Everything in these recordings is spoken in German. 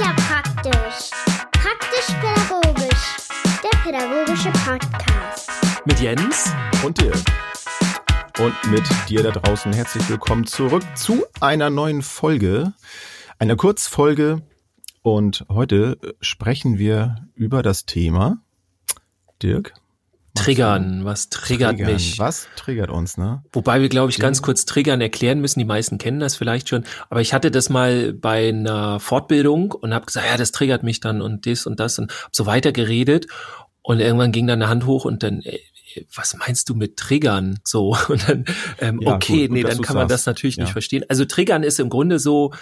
ja praktisch. Praktisch-pädagogisch. Der pädagogische Podcast. Mit Jens und dir. Und mit dir da draußen herzlich willkommen zurück zu einer neuen Folge, einer Kurzfolge. Und heute sprechen wir über das Thema, Dirk, Triggern, was triggert Triggern. mich? Was triggert uns, ne? Wobei wir, glaube ich, ganz kurz Triggern erklären müssen. Die meisten kennen das vielleicht schon. Aber ich hatte das mal bei einer Fortbildung und habe gesagt, ja, das triggert mich dann und das und das und hab so weiter geredet. Und irgendwann ging dann eine Hand hoch und dann, ey, was meinst du mit Triggern? So, und dann, ähm, Ja, okay, gut, gut, nee, dann kann man das sagst. natürlich nicht Ja. verstehen. Also Triggern ist im Grunde so,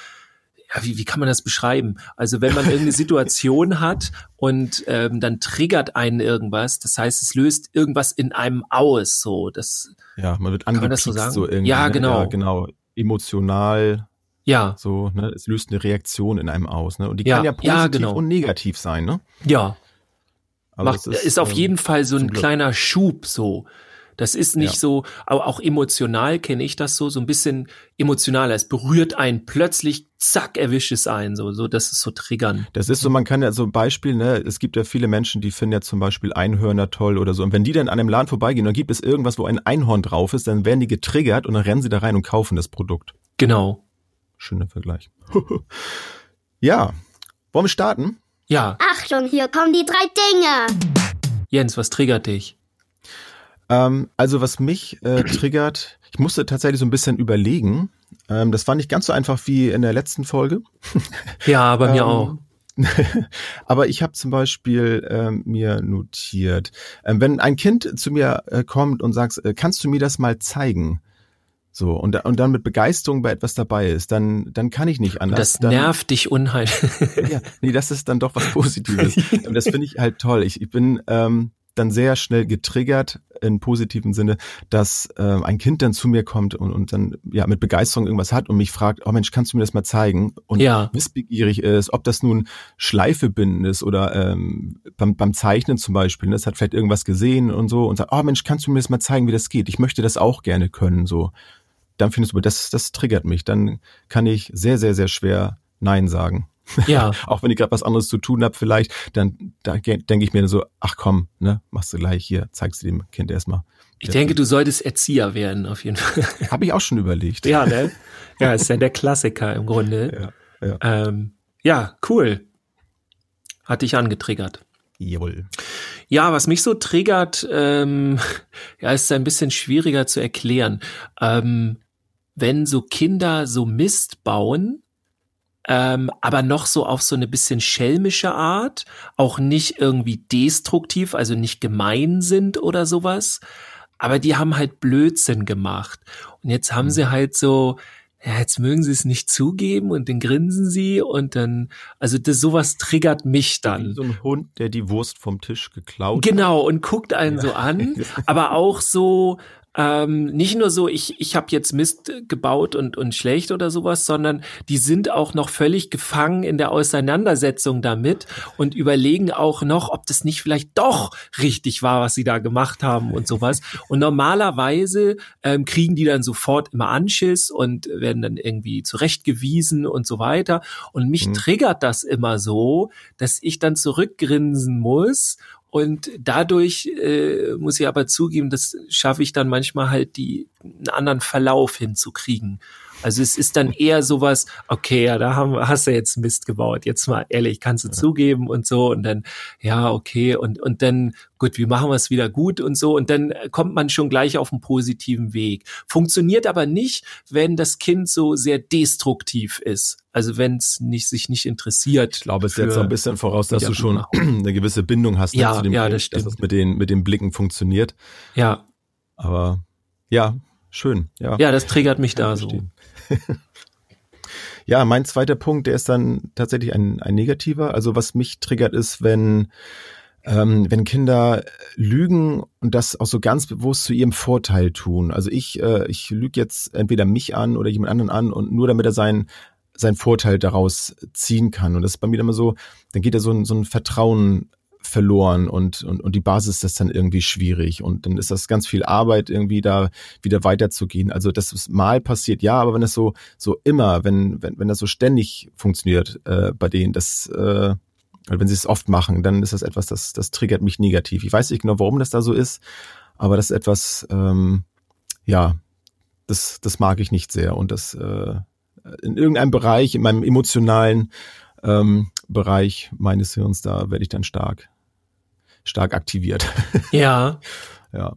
ja, wie, wie kann man das beschreiben? Also wenn man irgendeine Situation hat und ähm, dann triggert einen irgendwas, das heißt, es löst irgendwas in einem aus, so, das, Ja, man wird man angepiekst das so sagen? irgendwie. Ja, ne? genau. Ja, genau. Emotional, ja, so, ne? Es löst eine Reaktion in einem aus, ne? Und die Ja, kann ja ja, positiv genau. und negativ sein, ne? ja, Also macht, es ist, auf ähm, jeden Fall so ein kleiner Schub so. Das ist nicht Ja. so, aber auch emotional kenne ich das so, so ein bisschen emotionaler. Es berührt einen plötzlich, zack, erwischt es einen, so, so, das ist so triggern. Das ist so, man kann ja so ein Beispiel, ne, es gibt ja viele Menschen, die finden ja zum Beispiel Einhörner toll oder so. Und wenn die dann an einem Laden vorbeigehen, dann gibt es irgendwas, wo ein Einhorn drauf ist, dann werden die getriggert und dann rennen sie da rein und kaufen das Produkt. Genau. Schöner Vergleich. ja. Wollen wir starten? Ja, Achtung, hier kommen die drei Dinge. Jens, was triggert dich? Ähm, also was mich äh, triggert, ich musste tatsächlich so ein bisschen überlegen. Ähm, das war nicht ganz so einfach wie in der letzten Folge. Ja, bei mir Ähm, auch. Aber ich habe zum Beispiel ähm, mir notiert, ähm, wenn ein Kind zu mir äh, kommt und sagt, äh, kannst du mir das mal zeigen? So, und, und dann mit Begeisterung bei etwas dabei ist, dann, dann kann ich nicht anders. Das dann, nervt dich unheimlich. Ja, nee, das ist dann doch was Positives. Das finde ich halt toll. Ich, ich bin ähm, dann sehr schnell getriggert in positiven Sinne, dass ähm, ein Kind dann zu mir kommt und, und dann ja mit Begeisterung irgendwas hat und mich fragt, oh Mensch, kannst du mir das mal zeigen? Und Ja. wissbegierig ist, ob das nun Schleife binden ist oder ähm, beim, beim Zeichnen zum Beispiel, ne, das hat vielleicht irgendwas gesehen und so und sagt, oh Mensch, kannst du mir das mal zeigen, wie das geht? Ich möchte das auch gerne können, so. Dann findest du, das, das triggert mich. Dann kann ich sehr, sehr, sehr schwer Nein sagen ja, auch wenn ich gerade was anderes zu tun habe, vielleicht, dann da denke ich mir so, ach komm, ne, machst du gleich hier, zeigst du dem Kind erstmal. ich denke, du solltest Erzieher werden, auf jeden Fall. Habe ich auch schon überlegt. Ja, ne? Ja, ist ja der Klassiker im Grunde. Ja, ja. Ähm, ja, cool. Hat dich angetriggert. Jawohl. Ja, was mich so triggert, ähm, ja, ist ein bisschen schwieriger zu erklären. Ähm, wenn so Kinder so Mist bauen, ähm, aber noch so auf so eine bisschen schelmische Art, auch nicht irgendwie destruktiv, also nicht gemein sind oder sowas, aber die haben halt Blödsinn gemacht. Und jetzt haben sie halt so, ja, jetzt mögen sie es nicht zugeben und dann grinsen sie und dann, also das sowas triggert mich dann. So ein Hund, der die Wurst vom Tisch geklaut Genau, und guckt einen so an, aber auch so, ähm, nicht nur so, ich, ich habe jetzt Mist gebaut und, und schlecht oder sowas, sondern die sind auch noch völlig gefangen in der Auseinandersetzung damit und überlegen auch noch, ob das nicht vielleicht doch richtig war, was sie da gemacht haben und sowas. Und normalerweise ähm, kriegen die dann sofort immer Anschiss und werden dann irgendwie zurechtgewiesen und so weiter. Und mich Mhm. triggert das immer so, dass ich dann zurückgrinsen muss und dadurch äh, muss ich aber zugeben, das schaffe ich dann manchmal halt die einen anderen Verlauf hinzukriegen. Also es ist dann eher sowas, okay, ja, da haben, hast du jetzt Mist gebaut, jetzt mal ehrlich, kannst du zugeben und so und dann, ja, okay, und, und dann, gut, wie machen wir es wieder gut und so und dann kommt man schon gleich auf einen positiven Weg. Funktioniert aber nicht, wenn das Kind so sehr destruktiv ist. Also wenn es nicht, sich nicht interessiert. Ich glaube, es setzt so ein bisschen voraus, dass du schon eine gewisse Bindung hast ne, Ja, zu dem ja, Kind, das dass es mit den, mit den Blicken funktioniert. Ja, Aber ja, schön. Ja, ja, das triggert mich da so. Ja, mein zweiter Punkt, der ist dann tatsächlich ein, ein negativer. Also was mich triggert ist, wenn, ähm, wenn Kinder lügen und das auch so ganz bewusst zu ihrem Vorteil tun. Also ich, äh, ich lüge jetzt entweder mich an oder jemand anderen an und nur damit er seinen seinen Vorteil daraus ziehen kann. Und das ist bei mir immer so, dann geht da so ein, so ein Vertrauen verloren und, und, und die Basis ist dann irgendwie schwierig und dann ist das ganz viel Arbeit, irgendwie da wieder weiterzugehen. Also das ist mal passiert, ja, aber wenn das so, so immer, wenn, wenn, wenn das so ständig funktioniert äh, bei denen, das, äh, wenn sie es oft machen, dann ist das etwas, das, das triggert mich negativ. Ich weiß nicht genau, warum das da so ist, aber das ist etwas, ähm, ja, das, das mag ich nicht sehr und das äh, in irgendeinem Bereich, in meinem emotionalen ähm, Bereich meines Hirns, da werde ich dann stark, stark aktiviert. Ja. ja.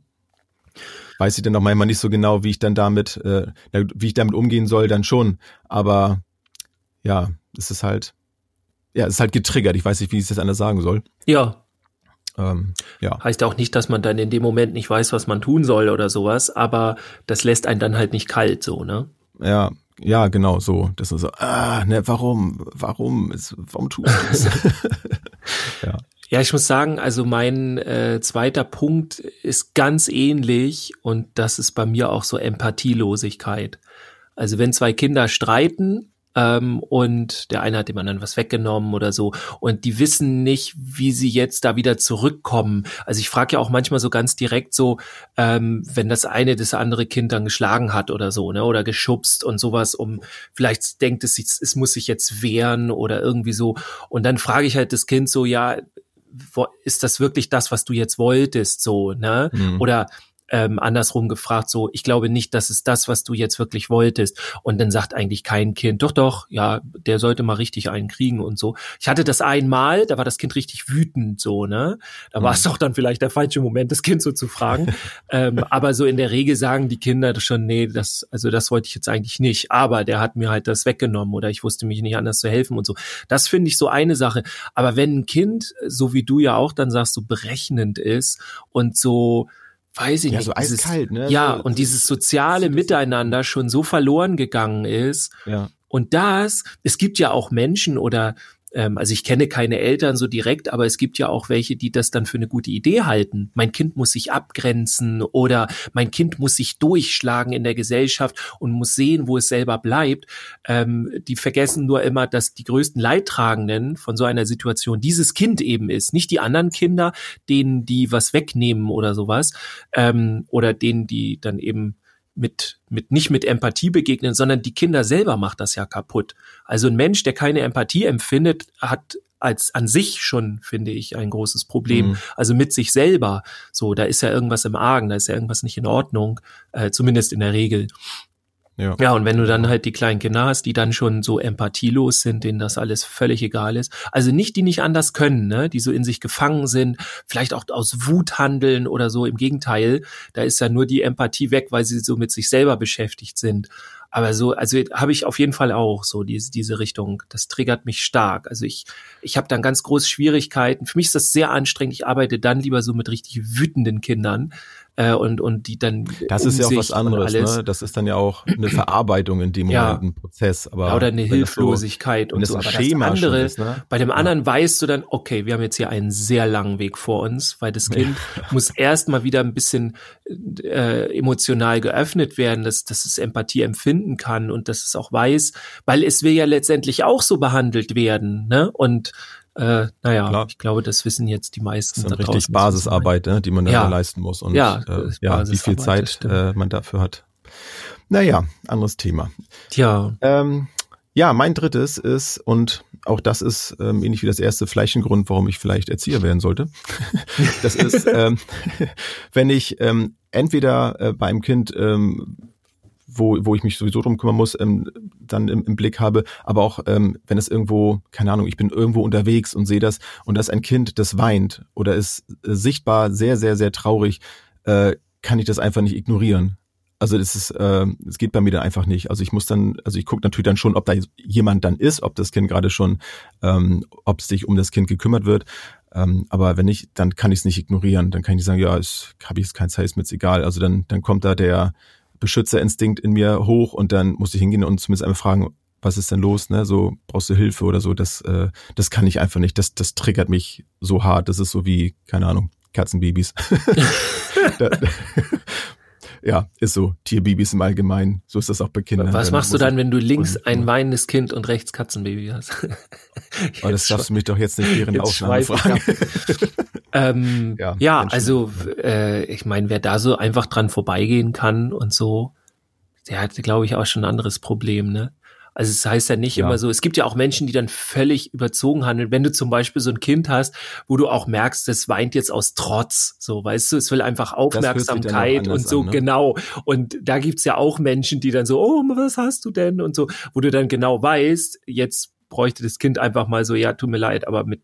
Weiß ich dann auch manchmal nicht so genau, wie ich dann damit, äh, wie ich damit umgehen soll, dann schon. Aber ja, es ist halt, ja, es ist halt getriggert. Ich weiß nicht, wie ich es jetzt anders sagen soll. Ja. Ähm, ja. Heißt auch nicht, dass man dann in dem Moment nicht weiß, was man tun soll oder sowas, aber das lässt einen dann halt nicht kalt, so, ne? Ja, ja, genau, so. Das ist so, ah, ne, warum, warum, warum tust du das? ja. Ja, ich muss sagen, also mein äh, zweiter Punkt ist ganz ähnlich und das ist bei mir auch so Empathielosigkeit. Also wenn zwei Kinder streiten, ähm, und der eine hat dem anderen was weggenommen oder so und die wissen nicht, wie sie jetzt da wieder zurückkommen. Also ich frage ja auch manchmal so ganz direkt so, ähm, wenn das eine das andere Kind dann geschlagen hat oder so, ne, oder geschubst und sowas, um vielleicht denkt es, es muss sich jetzt wehren oder irgendwie so und dann frage ich halt das Kind so, ja, ist das wirklich das, was du jetzt wolltest, so, ne? Mhm. Oder ähm, andersrum gefragt, so, ich glaube nicht, das ist das, was du jetzt wirklich wolltest. Und dann sagt eigentlich kein Kind, doch, doch, ja, der sollte mal richtig einen kriegen und so. Ich hatte das einmal, da war das Kind richtig wütend, so, ne? Da mhm. war es doch dann vielleicht der falsche Moment, das Kind so zu fragen. ähm, aber so in der Regel sagen die Kinder schon, nee, das, also das wollte ich jetzt eigentlich nicht. Aber der hat mir halt das weggenommen oder ich wusste mich nicht anders zu helfen und so. Das finde ich so eine Sache. Aber wenn ein Kind, so wie du ja auch dann sagst, so berechnend ist und so, weiß ich ja, nicht. So dieses, eiskalt, ne? Ja, und dieses soziale Miteinander schon so verloren gegangen ist. Ja. Und das, es gibt ja auch Menschen oder ähm, also ich kenne keine Eltern so direkt, aber es gibt ja auch welche, die das dann für eine gute Idee halten. Mein Kind muss sich abgrenzen oder mein Kind muss sich durchschlagen in der Gesellschaft und muss sehen, wo es selber bleibt. Ähm, die vergessen nur immer, dass die größten Leidtragenden von so einer Situation dieses Kind eben ist, nicht die anderen Kinder, denen die was wegnehmen oder sowas ähm, oder denen die dann eben mit, mit, nicht mit Empathie begegnen, sondern die Kinder selber macht das ja kaputt. Also ein Mensch, der keine Empathie empfindet, hat als an sich schon, finde ich, ein großes Problem. Mhm. Also mit sich selber. So, da ist ja irgendwas im Argen, da ist ja irgendwas nicht in Ordnung, äh, zumindest in der Regel. Ja. ja, und wenn du dann halt die kleinen Kinder hast, die dann schon so empathielos sind, denen das alles völlig egal ist. Also nicht, die nicht anders können, ne? die so in sich gefangen sind, vielleicht auch aus Wut handeln oder so. Im Gegenteil, da ist ja nur die Empathie weg, weil sie so mit sich selber beschäftigt sind. Aber so, also habe ich auf jeden Fall auch so diese, diese Richtung. Das triggert mich stark. Also ich, ich habe dann ganz große Schwierigkeiten. Für mich ist das sehr anstrengend. Ich arbeite dann lieber so mit richtig wütenden Kindern, äh, und, und die dann. Das ist ja auch was anderes, ne? Das ist dann ja auch eine Verarbeitung in dem Moment, ja. ein Prozess. Aber ja, oder eine Hilflosigkeit so, und so. Aber Schema das andere, ist, ne? bei dem anderen ja. weißt du dann, okay, wir haben jetzt hier einen sehr langen Weg vor uns, weil das Kind muss erst mal wieder ein bisschen äh, emotional geöffnet werden, dass, dass es Empathie empfinden kann und dass es auch weiß, weil es will ja letztendlich auch so behandelt werden, ne? Und äh, naja, Klar. ich glaube, das wissen jetzt die meisten. Das ist richtig Basisarbeit, ne, die man ja. da leisten muss und ja, äh, ja wie viel Zeit äh, man dafür hat. Naja, anderes Thema. Tja. Ähm, ja, mein drittes ist, und auch das ist ähm, ähnlich wie das erste vielleicht ein Grund, warum ich vielleicht Erzieher werden sollte. das ist, ähm, wenn ich ähm, entweder äh, bei einem Kind ähm, wo, wo ich mich sowieso drum kümmern muss, ähm, dann im, im Blick habe, aber auch ähm, wenn es irgendwo, keine Ahnung, ich bin irgendwo unterwegs und sehe das und da ist ein Kind, das weint oder ist äh, sichtbar sehr, sehr, sehr traurig, äh, kann ich das einfach nicht ignorieren. Also das ist, äh, es geht bei mir dann einfach nicht. Also ich muss dann, also ich gucke natürlich dann schon, ob da jemand dann ist, ob das Kind gerade schon, ähm, ob sich um das Kind gekümmert wird. Ähm, aber wenn nicht, dann kann ich es nicht ignorieren. Dann kann ich sagen, ja, ich habe jetzt kein Zeit, ist mir jetzt egal. Also dann, dann kommt da der Beschützerinstinkt in mir hoch und dann musste ich hingehen und zumindest einmal fragen, was ist denn los, ne? So brauchst du Hilfe oder so. Das, äh, das kann ich einfach nicht. Das, das triggert mich so hart. Das ist so wie, keine Ahnung, Katzenbabys. Ja, ist so. Tierbabys im Allgemeinen. So ist das auch bei Kindern. Was machst du dann, wenn du links ein weinendes Kind und rechts Katzenbaby hast? oh, das darfst du mich doch jetzt nicht während der Aufnahme fragen. ähm, ja, ja also äh, ich meine, wer da so einfach dran vorbeigehen kann und so, der hat, glaube ich, auch schon ein anderes Problem, ne? Also es heißt ja nicht ja. immer so, es gibt ja auch Menschen, die dann völlig überzogen handeln. Wenn du zum Beispiel so ein Kind hast, wo du auch merkst, das weint jetzt aus Trotz, so weißt du, es will einfach Aufmerksamkeit und so, an, ne? genau. Und da gibt's ja auch Menschen, die dann so, oh, was hast du denn? Und so, wo du dann genau weißt, jetzt bräuchte das Kind einfach mal so, ja, tut mir leid, aber mit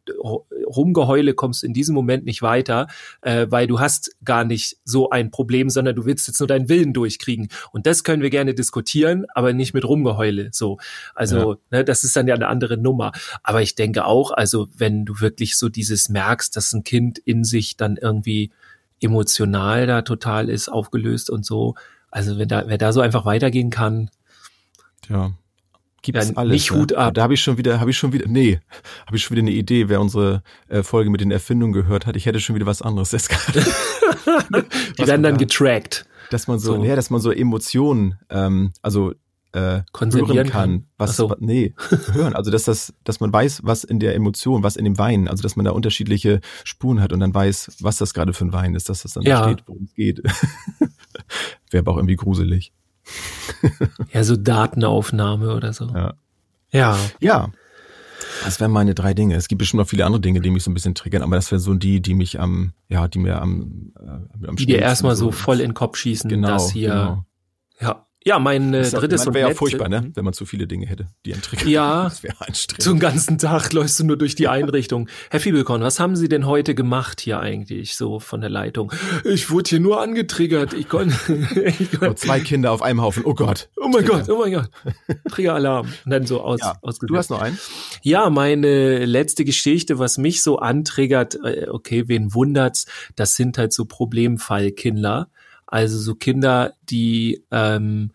Rumgeheule kommst du in diesem Moment nicht weiter, äh, weil du hast gar nicht so ein Problem, sondern du willst jetzt nur deinen Willen durchkriegen. Und das können wir gerne diskutieren, aber nicht mit Rumgeheule. So, also ja. ne, das ist dann ja eine andere Nummer. Aber ich denke auch, also wenn du wirklich so dieses merkst, dass ein Kind in sich dann irgendwie emotional da total ist, aufgelöst und so. Also wenn da, wer da so einfach weitergehen kann. Ja, gibt's ja, alles. Nicht ne? Hut ab. Da habe ich schon wieder, habe ich schon wieder, nee, habe ich schon wieder eine Idee, wer unsere äh, Folge mit den Erfindungen gehört hat. Ich hätte schon wieder was anderes jetzt gerade. Die werden dann getrackt. Dass man so, so. ja, dass man so Emotionen, ähm, also äh, hören kann, kann. was, so. nee, hören. Also dass das, dass man weiß, was in der Emotion, was in dem Wein, also dass man da unterschiedliche Spuren hat und dann weiß, was das gerade für ein Wein ist, dass das dann ja. steht, worum es geht. Wäre aber auch irgendwie gruselig. Ja, so Datenaufnahme oder so. Ja. Ja. Ja. Das wären meine drei Dinge. Es gibt bestimmt noch viele andere Dinge, die mich so ein bisschen triggern, aber das wären so die, die mich am, ja, die mir am, äh, am Die dir erstmal so voll in den Kopf schießen, genau, dass hier, genau. ja, ja, mein äh, drittes und wäre ja furchtbar, ne? wenn man zu viele Dinge hätte, die einen triggern. Ja, das wäre anstrengend. Zum ganzen Tag läufst du nur durch die Einrichtung. Herr Fiebelkorn, was haben Sie denn heute gemacht hier eigentlich so von der Leitung? Ich wurde hier nur angetriggert. Ich konnte. ich kon oh, zwei Kinder auf einem Haufen. Oh Gott. Oh mein Trigger. Gott. Oh mein Gott. Triggeralarm. Und dann so aus. Ja, du hast noch einen? Ja, meine letzte Geschichte, was mich so antriggert. Äh, okay, wen wundert's? Das sind halt so Problemfallkinder. Also so Kinder, die ähm,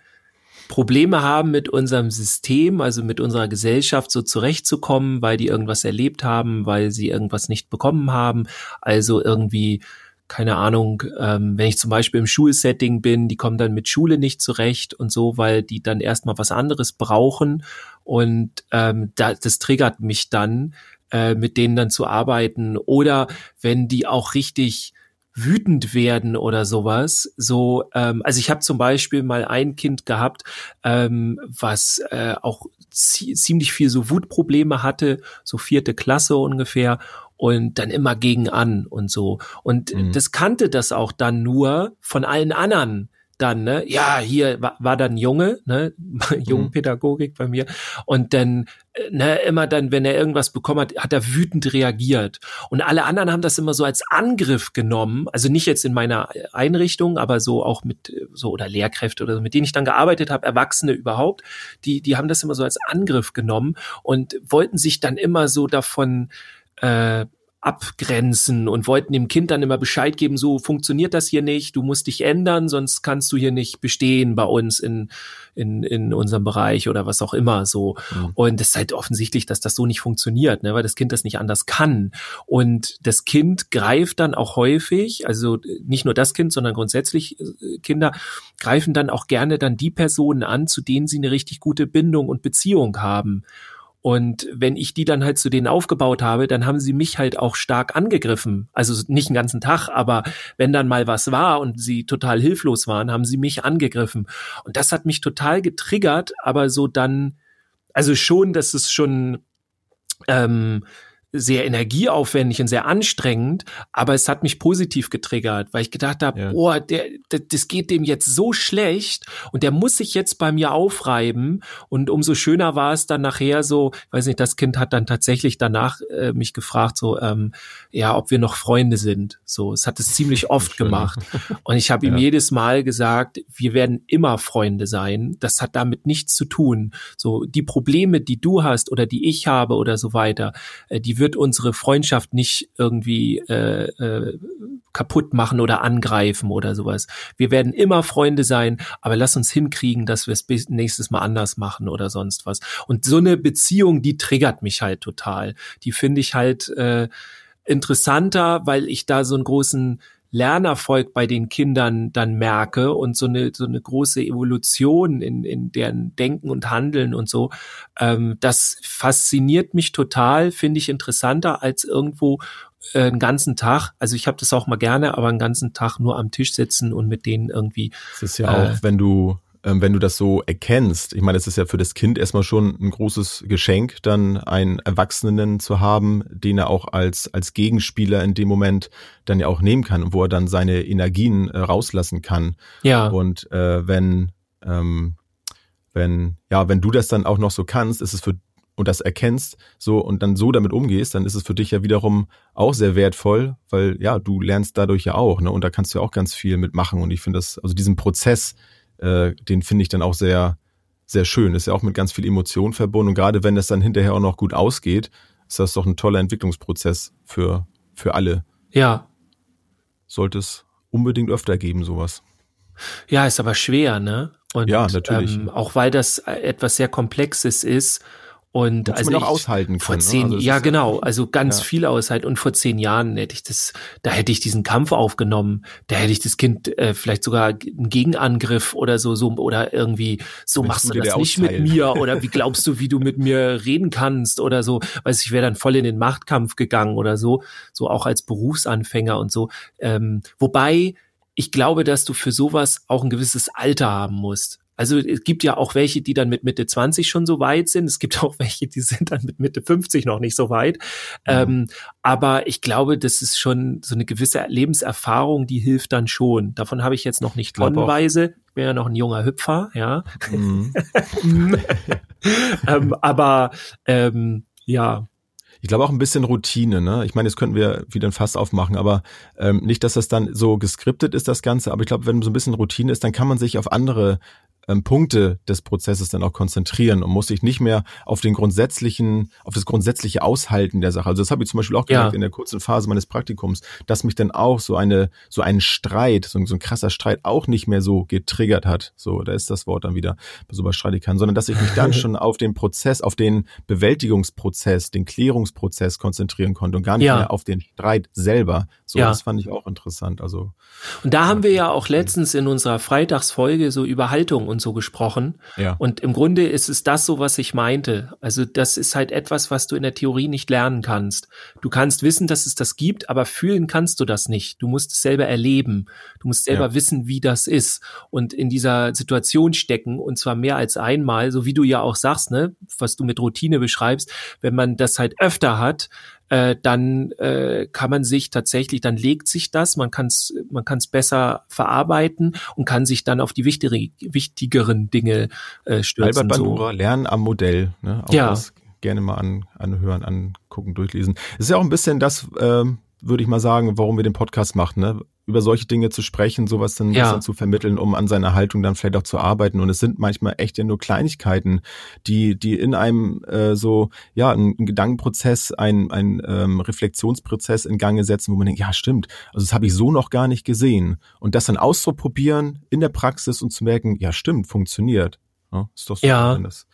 Probleme haben mit unserem System, also mit unserer Gesellschaft so zurechtzukommen, weil die irgendwas erlebt haben, weil sie irgendwas nicht bekommen haben. Also irgendwie, keine Ahnung, ähm, wenn ich zum Beispiel im Schulsetting bin, die kommen dann mit Schule nicht zurecht und so, weil die dann erstmal was anderes brauchen. Und ähm, da, das triggert mich dann, äh, mit denen dann zu arbeiten. Oder wenn die auch richtig wütend werden oder sowas. So, ähm, also ich habe zum Beispiel mal ein Kind gehabt, ähm, was äh, auch ziemlich viel so Wutprobleme hatte, so vierte Klasse ungefähr und dann immer gegen an und so. Und mhm. das kannte das auch dann nur von allen anderen dann, ne, ja, hier war, war dann Junge, ne, Jungpädagogik bei mir. Und dann, äh, ne, immer dann, wenn er irgendwas bekommen hat, hat er wütend reagiert. Und alle anderen haben das immer so als Angriff genommen. Also nicht jetzt in meiner Einrichtung, aber so auch mit äh, so oder Lehrkräfte oder so, mit denen ich dann gearbeitet habe, Erwachsene überhaupt, die, die haben das immer so als Angriff genommen und wollten sich dann immer so davon äh, abgrenzen und wollten dem Kind dann immer Bescheid geben, so funktioniert das hier nicht, du musst dich ändern, sonst kannst du hier nicht bestehen bei uns in, in, in unserem Bereich oder was auch immer so. Mhm. Und es ist halt offensichtlich, dass das so nicht funktioniert, ne, weil das Kind das nicht anders kann. Und das Kind greift dann auch häufig, also nicht nur das Kind, sondern grundsätzlich äh, Kinder greifen dann auch gerne dann die Personen an, zu denen sie eine richtig gute Bindung und Beziehung haben. Und wenn ich die dann halt zu denen aufgebaut habe, dann haben sie mich halt auch stark angegriffen. Also nicht den ganzen Tag, aber wenn dann mal was war und sie total hilflos waren, haben sie mich angegriffen. Und das hat mich total getriggert, aber so dann, also schon, dass es schon ähm, sehr energieaufwendig und sehr anstrengend, aber es hat mich positiv getriggert, weil ich gedacht habe, ja. boah, der, der, das geht dem jetzt so schlecht und der muss sich jetzt bei mir aufreiben und umso schöner war es dann nachher so, weiß nicht, das Kind hat dann tatsächlich danach äh, mich gefragt, so, ähm, ja, ob wir noch Freunde sind. So, es hat es ziemlich oft gemacht und ich habe ihm jedes Mal gesagt, wir werden immer Freunde sein. Das hat damit nichts zu tun. So, die Probleme, die du hast oder die ich habe oder so weiter, äh, die wird unsere Freundschaft nicht irgendwie äh, äh, kaputt machen oder angreifen oder sowas. Wir werden immer Freunde sein, aber lass uns hinkriegen, dass wir es nächstes Mal anders machen oder sonst was. Und so eine Beziehung, die triggert mich halt total. Die finde ich halt äh, interessanter, weil ich da so einen großen Lernerfolg bei den Kindern dann merke und so eine so eine große Evolution in, in deren Denken und Handeln und so, ähm, das fasziniert mich total, finde ich interessanter als irgendwo äh, einen ganzen Tag, also ich habe das auch mal gerne, aber einen ganzen Tag nur am Tisch sitzen und mit denen irgendwie. Es ist ja äh, auch, wenn du wenn du das so erkennst, ich meine, es ist ja für das Kind erstmal schon ein großes Geschenk, dann einen Erwachsenen zu haben, den er auch als, als Gegenspieler in dem Moment dann ja auch nehmen kann und wo er dann seine Energien äh, rauslassen kann. Ja. Und äh, wenn, ähm, wenn, ja, wenn du das dann auch noch so kannst, ist es für und das erkennst so und dann so damit umgehst, dann ist es für dich ja wiederum auch sehr wertvoll, weil ja, du lernst dadurch ja auch, ne? Und da kannst du ja auch ganz viel mitmachen. Und ich finde das, also diesen Prozess, äh, den finde ich dann auch sehr, sehr schön. Ist ja auch mit ganz viel Emotion verbunden. Und gerade wenn es dann hinterher auch noch gut ausgeht, ist das doch ein toller Entwicklungsprozess für, für alle. Ja. Sollte es unbedingt öfter geben, sowas. Ja, ist aber schwer, ne? Und, ja, natürlich. Ähm, auch weil das etwas sehr Komplexes ist und Muss also man auch aushalten vor können. Zehn, ne? also ja, genau. Also ganz ja. viel aushalten. Und vor zehn Jahren hätte ich das, da hätte ich diesen Kampf aufgenommen. Da hätte ich das Kind äh, vielleicht sogar einen Gegenangriff oder so, so oder irgendwie so Wenn machst du das nicht mit austeilt. mir oder wie glaubst du, wie du mit mir reden kannst oder so. Weiß ich wäre dann voll in den Machtkampf gegangen oder so, so auch als Berufsanfänger und so. Ähm, wobei ich glaube, dass du für sowas auch ein gewisses Alter haben musst. Also es gibt ja auch welche, die dann mit Mitte 20 schon so weit sind. Es gibt auch welche, die sind dann mit Mitte 50 noch nicht so weit. Ähm, aber ich glaube, das ist schon so eine gewisse Lebenserfahrung, die hilft dann schon. Davon habe ich jetzt noch nicht tonnenweise. Ich bin ja noch ein junger Hüpfer, ja. Mhm. ähm, aber ähm, ja, Ich glaube auch ein bisschen Routine, ne? Ich meine, das könnten wir wieder ein Fass aufmachen, aber ähm, nicht, dass das dann so geskriptet ist, das Ganze, aber ich glaube, wenn so ein bisschen Routine ist, dann kann man sich auf andere ähm, Punkte des Prozesses dann auch konzentrieren und muss sich nicht mehr auf den grundsätzlichen, auf das grundsätzliche Aushalten der Sache. Also das habe ich zum Beispiel auch Ja. gemerkt in der kurzen Phase meines Praktikums, dass mich dann auch so eine, so ein Streit, so, ein- so ein krasser Streit auch nicht mehr so getriggert hat. So, da ist das Wort dann wieder so bei Streitigkeiten, sondern dass ich mich dann schon auf den Prozess, auf den Bewältigungsprozess, den Klärungsprozess konzentrieren konnte und gar nicht Ja. mehr auf den Streit selber. So, Ja. das fand ich auch interessant. Also, Und da haben wir ja auch letztens in unserer Freitagsfolge so über Haltung und so gesprochen. ja. Und im Grunde ist es das so, was ich meinte. Also das ist halt etwas, was du in der Theorie nicht lernen kannst. Du kannst wissen, dass es das gibt, aber fühlen kannst du das nicht. Du musst es selber erleben. Du musst selber Ja. wissen, wie das ist und in dieser Situation stecken und zwar mehr als einmal, so wie du ja auch sagst, ne, was du mit Routine beschreibst. Wenn man das halt öfter hat, äh, dann äh, kann man sich tatsächlich, dann legt sich das, man kann es man kann's besser verarbeiten und kann sich dann auf die wichtigere, wichtigeren Dinge äh, stürzen. Albert so. Bandura, Lernen am Modell. Ne? Auch Ja. das gerne mal an, anhören, angucken, durchlesen. Es ist ja auch ein bisschen das, ähm, würde ich mal sagen, warum wir den Podcast machen, ne? über solche Dinge zu sprechen, sowas dann, Ja. dann zu vermitteln, um an seiner Haltung dann vielleicht auch zu arbeiten. Und es sind manchmal echt ja nur Kleinigkeiten, die, die in einem äh, so, ja, einen Gedankenprozess, ein, ein ähm, Reflexionsprozess in Gange setzen, wo man denkt, ja, stimmt, also das habe ich so noch gar nicht gesehen. Und das dann auszuprobieren in der Praxis und zu merken, ja, stimmt, funktioniert. Ja, ist doch so, Ja. wenn, das,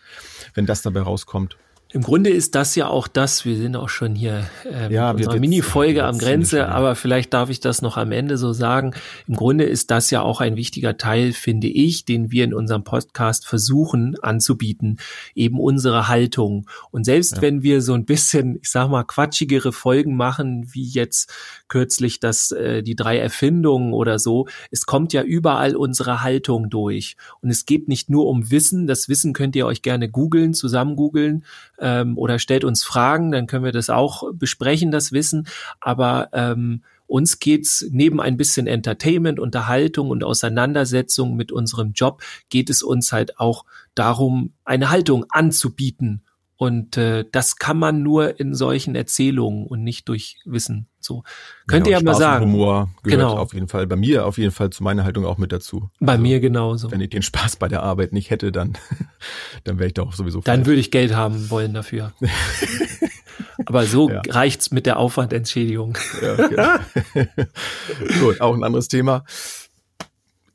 wenn das dabei rauskommt. Im Grunde ist das ja auch das, wir sind auch schon hier äh, Ja, mit unserer Mini-Folge am Grenze, ziemlich schon, ja. aber vielleicht darf ich das noch am Ende so sagen. Im Grunde ist das ja auch ein wichtiger Teil, finde ich, den wir in unserem Podcast versuchen anzubieten, eben unsere Haltung. Und selbst Ja. wenn wir so ein bisschen, ich sag mal, quatschigere Folgen machen, wie jetzt kürzlich das, äh, die drei Erfindungen oder so, es kommt ja überall unsere Haltung durch. Und es geht nicht nur um Wissen, das Wissen könnt ihr euch gerne googeln, zusammen googeln, ähm, oder stellt uns Fragen, dann können wir das auch besprechen, das Wissen. Aber ähm, uns geht's neben ein bisschen Entertainment, Unterhaltung und Auseinandersetzung mit unserem Job, geht es uns halt auch darum, eine Haltung anzubieten. Und äh, das kann man nur in solchen Erzählungen und nicht durch Wissen. So könnt ihr ja mal sagen. Humor gehört Genau. auf jeden Fall bei mir auf jeden Fall zu meiner Haltung auch mit dazu. Bei Also, mir genauso. Wenn ich den Spaß bei der Arbeit nicht hätte, dann, dann wäre ich doch sowieso Dann falsch. würde ich Geld haben wollen dafür. Aber so Ja. reicht's mit der Aufwandentschädigung. Ja, okay. Gut, auch ein anderes Thema.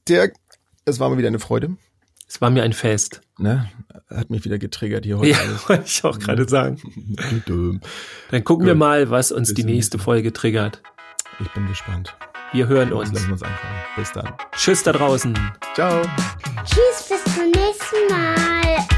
Dirk, es war mir wieder eine Freude. Es war mir ein Fest. Ne? Hat mich wieder getriggert hier heute Ja, alles. wollte ich auch gerade sagen. Dann gucken wir Gut. mal, was uns Bis die nächste. Folge triggert. Ich bin gespannt. Wir hören uns. lassen wir uns einfallen. Bis dann. Tschüss da draußen. Ciao. Tschüss, bis zum nächsten Mal.